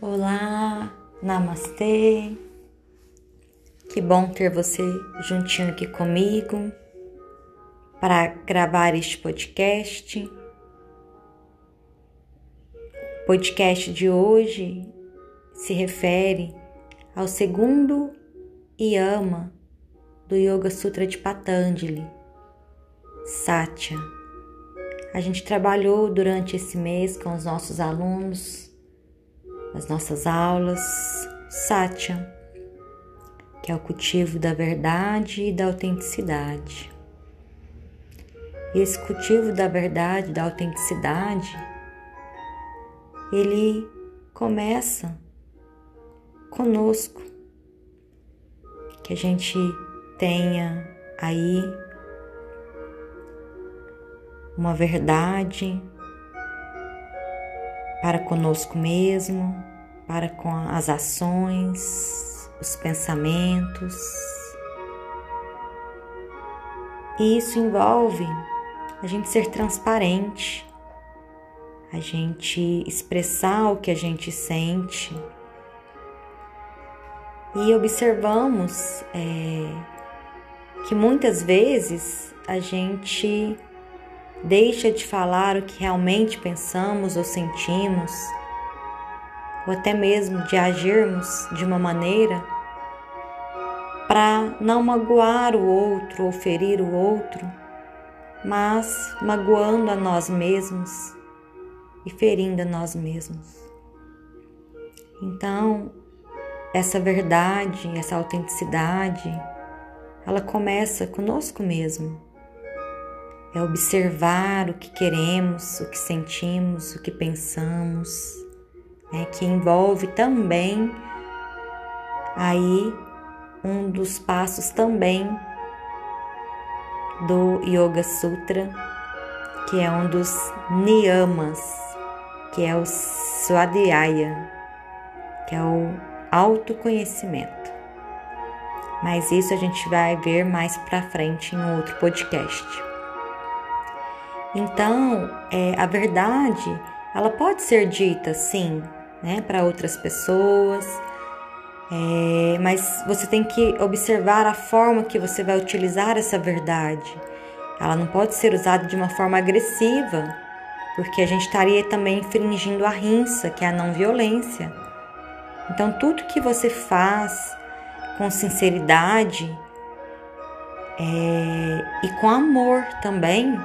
Olá, namastê. Que bom ter você juntinho aqui comigo para gravar este podcast. O podcast de hoje se refere ao segundo yama do Yoga Sutra de Patanjali, Satya. A gente trabalhou durante esse mês com os nossos alunos as nossas aulas, Satya, que é o cultivo da verdade e da autenticidade. E esse cultivo da verdade, da autenticidade, ele começa conosco, que a gente tenha aí uma verdade para conosco mesmo, para com as ações, os pensamentos. E isso envolve a gente ser transparente, a gente expressar o que a gente sente. E observamos é, que muitas vezes a gente deixa de falar o que realmente pensamos ou sentimos, ou até mesmo de agirmos de uma maneira para não magoar o outro ou ferir o outro, mas magoando a nós mesmos e ferindo a nós mesmos. Então, essa verdade, essa autenticidade, ela começa conosco mesmo é observar o que queremos, o que sentimos, o que pensamos, né, que envolve também aí um dos passos também do Yoga Sutra, que é um dos niyamas, que é o Swadhyaya, que é o autoconhecimento. Mas isso a gente vai ver mais para frente em outro podcast. Então, é, a verdade, ela pode ser dita, sim, né, para outras pessoas, é, mas você tem que observar a forma que você vai utilizar essa verdade. Ela não pode ser usada de uma forma agressiva, porque a gente estaria também infringindo a rinça, que é a não violência. Então, tudo que você faz com sinceridade é, e com amor também,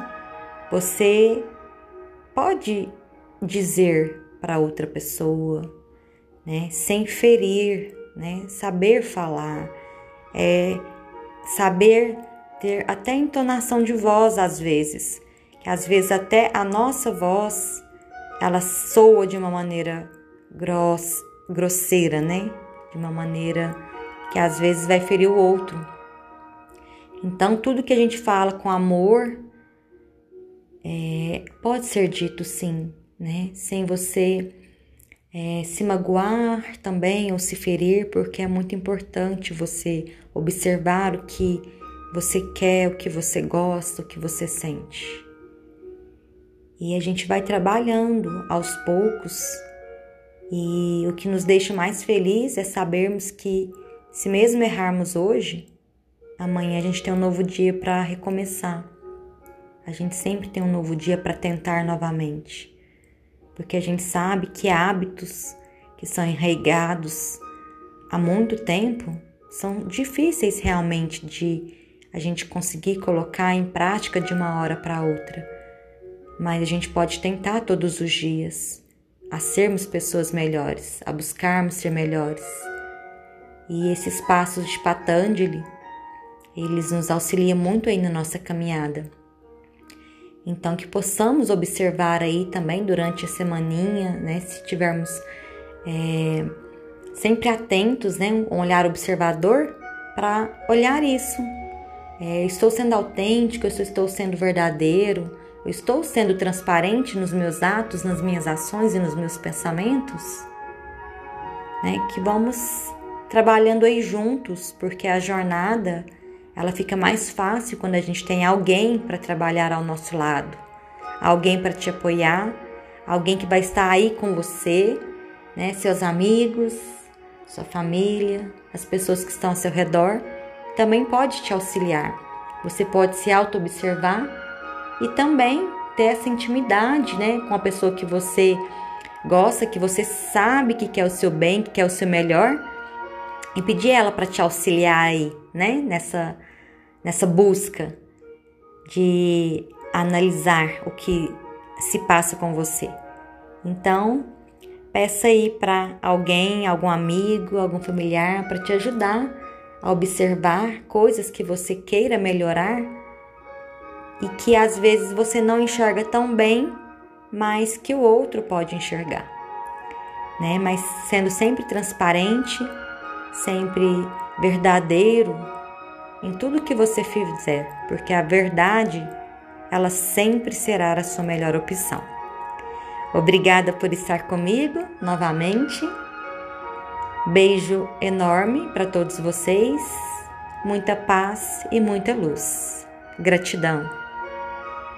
você pode dizer para outra pessoa, né, sem ferir, né, saber falar, é saber ter até entonação de voz às vezes, que às vezes até a nossa voz ela soa de uma maneira gross, grosseira, né? De uma maneira que às vezes vai ferir o outro. Então, tudo que a gente fala com amor, é, pode ser dito sim, né? Sem você é, se magoar também ou se ferir, porque é muito importante você observar o que você quer, o que você gosta, o que você sente. E a gente vai trabalhando aos poucos, e o que nos deixa mais feliz é sabermos que, se mesmo errarmos hoje, amanhã a gente tem um novo dia para recomeçar. A gente sempre tem um novo dia para tentar novamente, porque a gente sabe que hábitos que são enraigados há muito tempo são difíceis realmente de a gente conseguir colocar em prática de uma hora para outra. Mas a gente pode tentar todos os dias a sermos pessoas melhores, a buscarmos ser melhores. E esses passos de Patanjali, eles nos auxiliam muito aí na nossa caminhada. Então, que possamos observar aí também durante a semaninha, né? Se tivermos é, sempre atentos, né? Um olhar observador para olhar isso. É, estou sendo autêntico, eu estou sendo verdadeiro, eu estou sendo transparente nos meus atos, nas minhas ações e nos meus pensamentos. Né? Que vamos trabalhando aí juntos, porque a jornada ela fica mais fácil quando a gente tem alguém para trabalhar ao nosso lado, alguém para te apoiar, alguém que vai estar aí com você né? Seus amigos, sua família, as pessoas que estão ao seu redor, também pode te auxiliar. Você pode se auto-observar e também ter essa intimidade, né, com a pessoa que você gosta, que você sabe que quer o seu bem, que quer o seu melhor, e pedir ela para te auxiliar aí, né, nessa nessa busca de analisar o que se passa com você. Então, peça aí para alguém, algum amigo, algum familiar para te ajudar a observar coisas que você queira melhorar e que às vezes você não enxerga tão bem, mas que o outro pode enxergar. Né? Mas sendo sempre transparente, sempre verdadeiro em tudo que você fizer, porque a verdade ela sempre será a sua melhor opção. Obrigada por estar comigo novamente. Beijo enorme para todos vocês. Muita paz e muita luz. Gratidão.